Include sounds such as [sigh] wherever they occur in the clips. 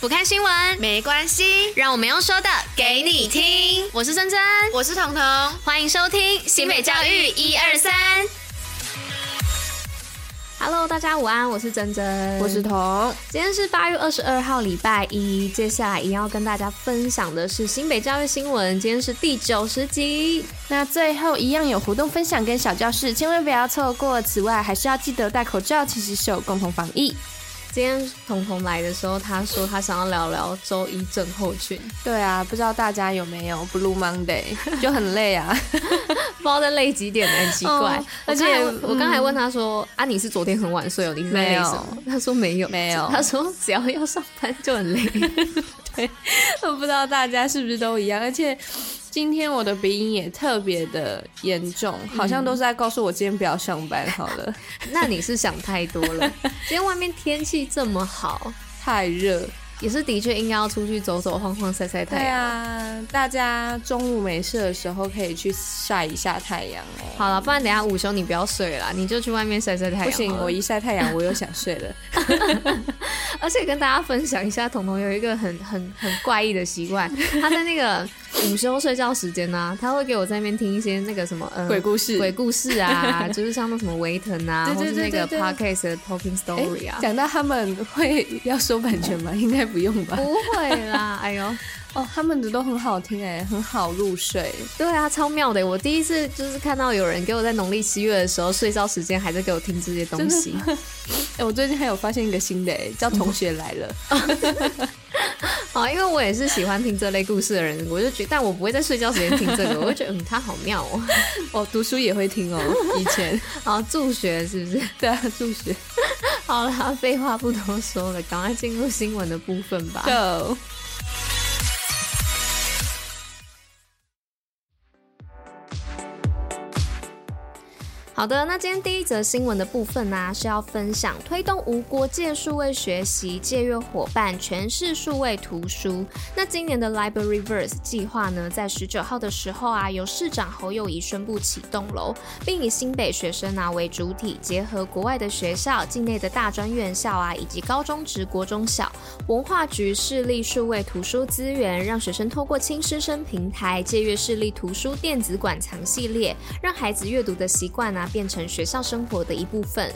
不看新闻没关系，让我们用说的给你听。我是珍珍，我是彤彤，欢迎收听新北教育一二三。Hello，大家午安，我是珍珍，我是彤。今天是八月二十二号，礼拜一。接下来一定要跟大家分享的是新北教育新闻，今天是第九十集。那最后一样有活动分享跟小教室，千万不要错过。此外，还是要记得戴口罩、勤洗手，共同防疫。今天彤彤来的时候，他说他想要聊聊周一症候群。[laughs] 对啊，不知道大家有没有 Blue Monday，[laughs] 就很累啊，不知道在累几点，很奇怪。而且我刚才问他说：“嗯、啊，你是昨天很晚睡哦？你是在累什么？”他说：“没有，没有。”他说：“只要要上班就很累。[laughs] ”对，我不知道大家是不是都一样，而且。今天我的鼻音也特别的严重，好像都是在告诉我今天不要上班好了。[laughs] 那你是想太多了。[laughs] 今天外面天气这么好，太热。也是的确应该要出去走走晃晃晒晒太阳。对啊，大家中午没事的时候可以去晒一下太阳哦。好了，不然等下午休你不要睡了，你就去外面晒晒太阳。不行，我一晒太阳我又想睡了。[laughs] 而且跟大家分享一下，彤彤有一个很很很怪异的习惯，他在那个午休睡觉时间呢、啊，他会给我在那边听一些那个什么、呃、鬼故事、鬼故事啊，[laughs] 就是像那什么维腾啊，或是那个 podcast 的 talking story 啊。讲到他们会要收版权吗？[laughs] 应该。不用吧？不会啦，[laughs] 哎呦，哦，他们的都很好听哎，很好入睡。对啊，超妙的。我第一次就是看到有人给我在农历七月的时候睡觉时间还在给我听这些东西。哎，我最近还有发现一个新的，叫同学来了。好，因为我也是喜欢听这类故事的人，我就觉得，但我不会在睡觉时间听这个，[laughs] 我就觉得嗯，他好妙哦。[laughs] 哦，读书也会听哦，以前。[laughs] 啊，助学是不是？对啊，助学。好啦，废话不多说了，赶快进入新闻的部分吧。Go。好的，那今天第一则新闻的部分呢、是要分享推动无国界数位学习，借阅伙伴全市数位图书。那今年的 Libraryverse 计划呢，在十九号的时候啊，由市长侯友谊宣布启动喽，并以新北学生啊为主体，结合国外的学校、境内的大专院校啊，以及高中职、国中小文化局市立数位图书资源，让学生透过轻师生平台借阅市立图书电子馆藏系列，让孩子阅读的习惯啊。变成学校生活的一部分。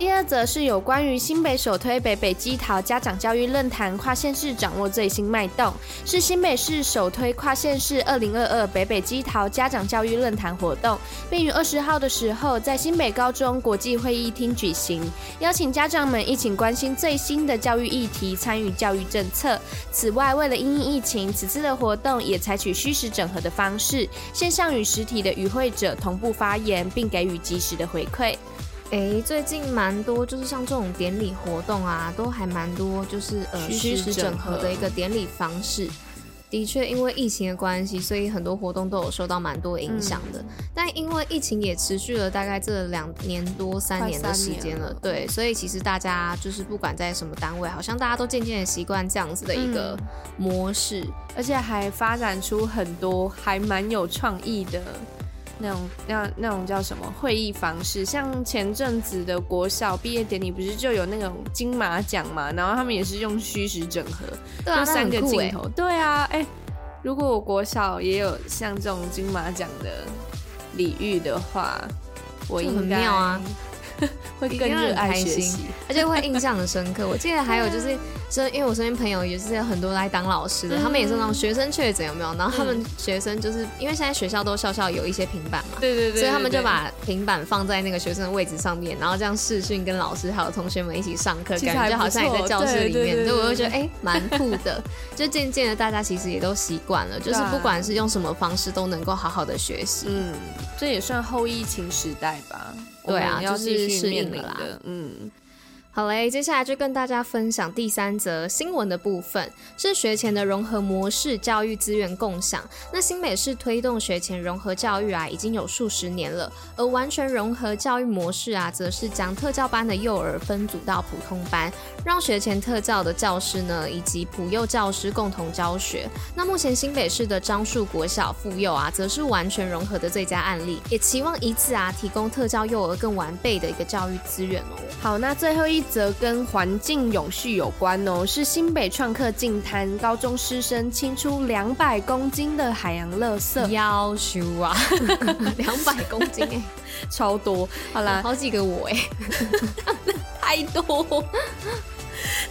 第二则是有关于新北首推北北基桃家长教育论坛跨县市掌握最新脉动，是新北市首推跨县市二零二二北北基桃家长教育论坛活动，并于二十号的时候在新北高中国际会议厅举行，邀请家长们一起关心最新的教育议题，参与教育政策。此外，为了因应疫情，此次的活动也采取虚实整合的方式，线上与实体的与会者同步发言，并给予及时的回馈。哎，最近蛮多，就是像这种典礼活动啊，都还蛮多，就是呃虚实整合的一个典礼方式。的确，因为疫情的关系，所以很多活动都有受到蛮多影响的。嗯、但因为疫情也持续了大概这两年多三年的时间了，了对，所以其实大家就是不管在什么单位，好像大家都渐渐的习惯这样子的一个模式，嗯、而且还发展出很多还蛮有创意的。那种那那种叫什么会议方式？像前阵子的国小毕业典礼，不是就有那种金马奖嘛？然后他们也是用虚实整合，对啊，就三个镜头。欸、对啊，哎、欸，如果我国小也有像这种金马奖的礼遇的话，我应该啊。[laughs] 会更热爱学习，而且会印象很深刻。我记得还有就是，身因为我身边朋友也是有很多来当老师的，嗯、他们也是那种学生确诊有没有？然后他们学生就是因为现在学校都校校有一些平板嘛，对对对，对，所以他们就把平板放在那个学生的位置上面，然后这样视讯跟老师还有同学们一起上课，感觉好像也在教室里面。所以我就觉得哎，蛮、欸、酷的。就渐渐的，大家其实也都习惯了，就是不管是用什么方式，都能够好好的学习。嗯，这也算后疫情时代吧。对啊，要就是适应了啦。嗯。好嘞，接下来就跟大家分享第三则新闻的部分，是学前的融合模式教育资源共享。那新北市推动学前融合教育啊，已经有数十年了，而完全融合教育模式啊，则是将特教班的幼儿分组到普通班，让学前特教的教师呢，以及普幼教师共同教学。那目前新北市的樟树国小附幼啊，则是完全融合的最佳案例，也期望以此啊，提供特教幼儿更完备的一个教育资源哦。好，那最后一。一则跟环境永续有关哦，是新北创客净滩，高中师生清出两百公斤的海洋垃圾，要修啊，[laughs] 两百公斤哎，超多，好啦，好几个我哎，[laughs] 太多。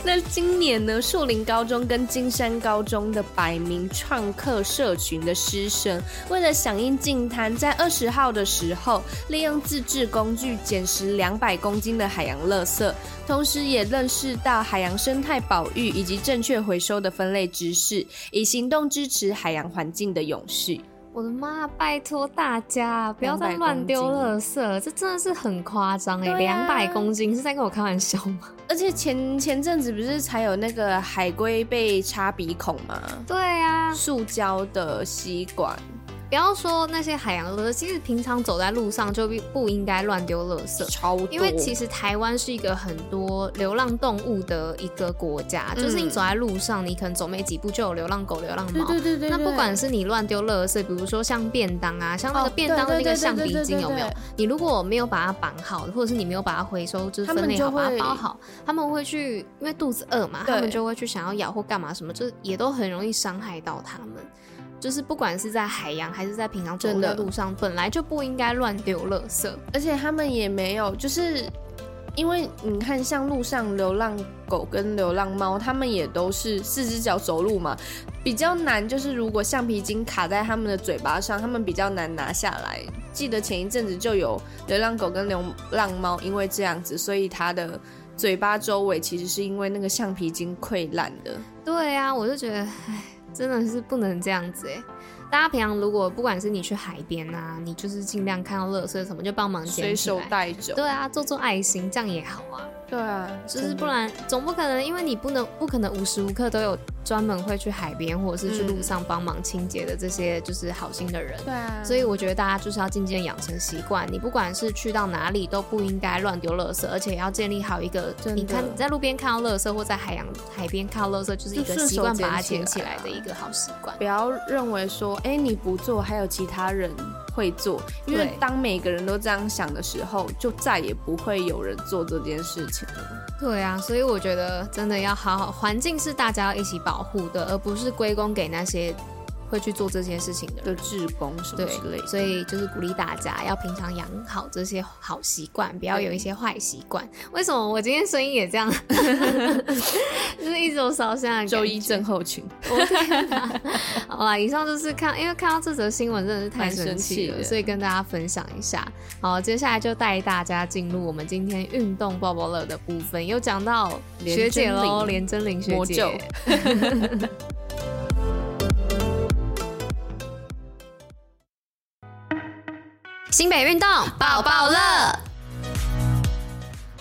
那今年呢，树林高中跟金山高中的百名创客社群的师生，为了响应净滩，在二十号的时候，利用自制工具捡拾两百公斤的海洋垃圾，同时也认识到海洋生态保育以及正确回收的分类知识，以行动支持海洋环境的永续。我的妈！拜托大家不要再乱丢垃圾了，这真的是很夸张哎！两百公斤是在跟我开玩笑吗？而且前前阵子不是才有那个海龟被插鼻孔吗？对呀，塑胶的吸管。不要说那些海洋垃圾，其实平常走在路上就不应该乱丢垃圾。超多。因为其实台湾是一个很多流浪动物的一个国家，嗯、就是你走在路上，你可能走没几步就有流浪狗、流浪猫。对对对，对，对。那不管是你乱丢垃圾，比如说像便当啊，像那个便当的那个橡皮筋有没有？你如果没有把它绑好，或者是你没有把它回收，就是分类好，把它包好，他们会去，因为肚子饿嘛，他们就会去想要咬或干嘛什么，就也都很容易伤害到他们。就是不管是在海洋还是在平常走的路上，本来就不应该乱丢垃圾，而且他们也没有，就是因为你看，像路上流浪狗跟流浪猫，他们也都是四只脚走路嘛，比较难。就是如果橡皮筋卡在他们的嘴巴上，他们比较难拿下来。记得前一阵子就有流浪狗跟流浪猫因为这样子，所以它的嘴巴周围其实是因为那个橡皮筋溃烂的。对啊，我就觉得，唉。真的是不能这样子哎！大家平常如果不管是你去海边啊，你就是尽量看到垃圾什么就帮忙捡起来，随手带走。对啊，做做爱心这样也好啊。对啊，就是不然总不可能，因为你不能不可能无时无刻都有专门会去海边或者是去路上帮忙清洁的这些就是好心的人。对啊，所以我觉得大家就是要渐渐养成习惯，你不管是去到哪里都不应该乱丢垃圾，而且要建立好一个，你看你在路边看到垃圾或在海洋海边看到垃圾，就是一个习惯把它捡起来的一个好习惯。不要认为说，哎，你不做还有其他人会做，因为当每个人都这样想的时候，就再也不会有人做这件事情了。对啊，所以我觉得真的要好好，环境是大家要一起保护的，而不是归功给那些。会去做这些事情的的志工什么之类的，所以就是鼓励大家要平常养好这些好习惯，不要有一些坏习惯。为什么我今天声音也这样？[laughs] 就是一直有烧声。周一症候群。我天哪！好啦，以上就是看，因为看到这则新闻真的是太生气了，所以跟大家分享一下。好，接下来就带大家进入我们今天运动报报乐的部分，又讲到学姐喽，连真玲学姐。[laughs] 新北运动抱抱乐。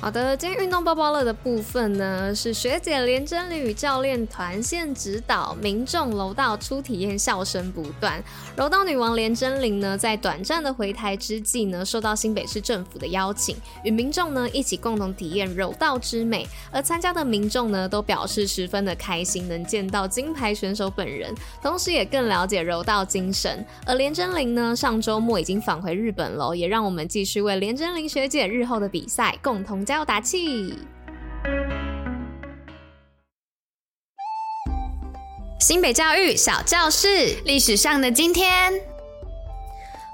好的，今天运动包包乐的部分呢，是学姐连真伶与教练团线指导，民众柔道初体验笑声不断。柔道女王连真玲呢，在短暂的回台之际呢，受到新北市政府的邀请，与民众呢一起共同体验柔道之美。而参加的民众呢，都表示十分的开心，能见到金牌选手本人，同时也更了解柔道精神。而连真玲呢，上周末已经返回日本了，也让我们继续为连真玲学姐日后的比赛共同。加油打气！新北教育小教室，历史上的今天。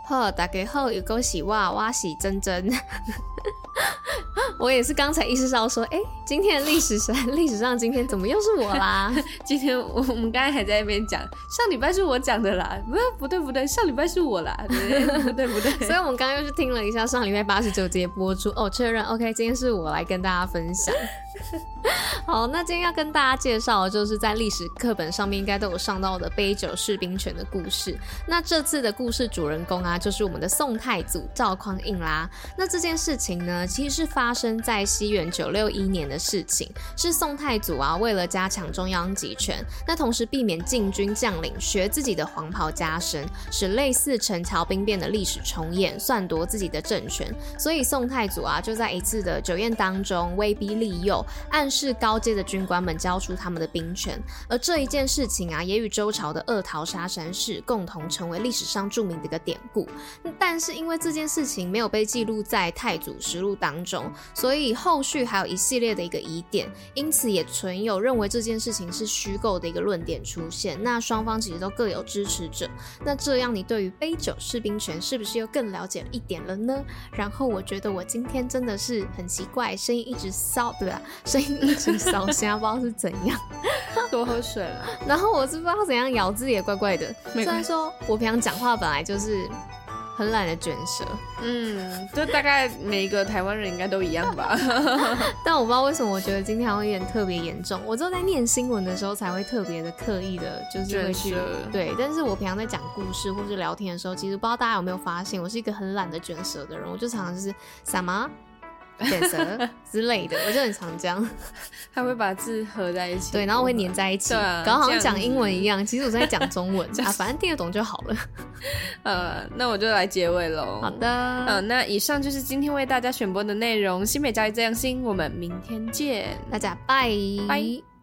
好，大家好，有恭喜哇，哇喜真真。[laughs] 我也是刚才意识到说，哎、欸，今天的历史上，历史上今天怎么又是我啦？[laughs] 今天我我们刚才还在那边讲，上礼拜是我讲的啦，不不对不对，上礼拜是我啦，对不对不对？[laughs] 所以我们刚刚又是听了一下上礼拜八十九节播出，哦，确认，OK，今天是我来跟大家分享。好，那今天要跟大家介绍的就是在历史课本上面应该都有上到的杯酒释兵权的故事。那这次的故事主人公啊，就是我们的宋太祖赵匡胤啦。那这件事情呢，其实是发生在西元九六一年的事情，是宋太祖啊为了加强中央集权，那同时避免禁军将领学自己的黄袍加身，使类似陈桥兵变的历史重演，篡夺自己的政权。所以宋太祖啊就在一次的酒宴当中威逼利诱。暗示高阶的军官们交出他们的兵权。而这一件事情啊，也与周朝的二桃杀山事共同成为历史上著名的一个典故。但是因为这件事情没有被记录在太祖实录当中，所以后续还有一系列的一个疑点，因此也存有认为这件事情是虚构的一个论点出现。那双方其实都各有支持者。那这样你对于杯酒释兵权是不是又更了解了一点了呢？然后我觉得我今天真的是很奇怪，声音一直骚，对吧？声音一直骚，[laughs] 现在不知道是怎样。[laughs] 多喝水了。然后我是不知道怎样咬字也怪怪的。虽然说我平常讲话本来就是。很懒得卷舌，嗯，就大概每一个台湾人应该都一样吧。[laughs] 但我不知道为什么，我觉得今天会有点特别严重。我只有在念新闻的时候才会特别的刻意的，就是会去。对。但是我平常在讲故事或是聊天的时候，其实不知道大家有没有发现，我是一个很懒得卷舌的人。我就常常就是什么。卷舌 [laughs] 之类的，我就很常这样。[laughs] 他会把字合在一起，对，然后会粘在一起，啊、搞好像讲英文一样。其实我在讲中文啊，反正听得懂就好了。[laughs] 呃，那我就来结尾喽。好的，嗯、呃，那以上就是今天为大家选播的内容。新美教育这样新，我们明天见，大家拜拜。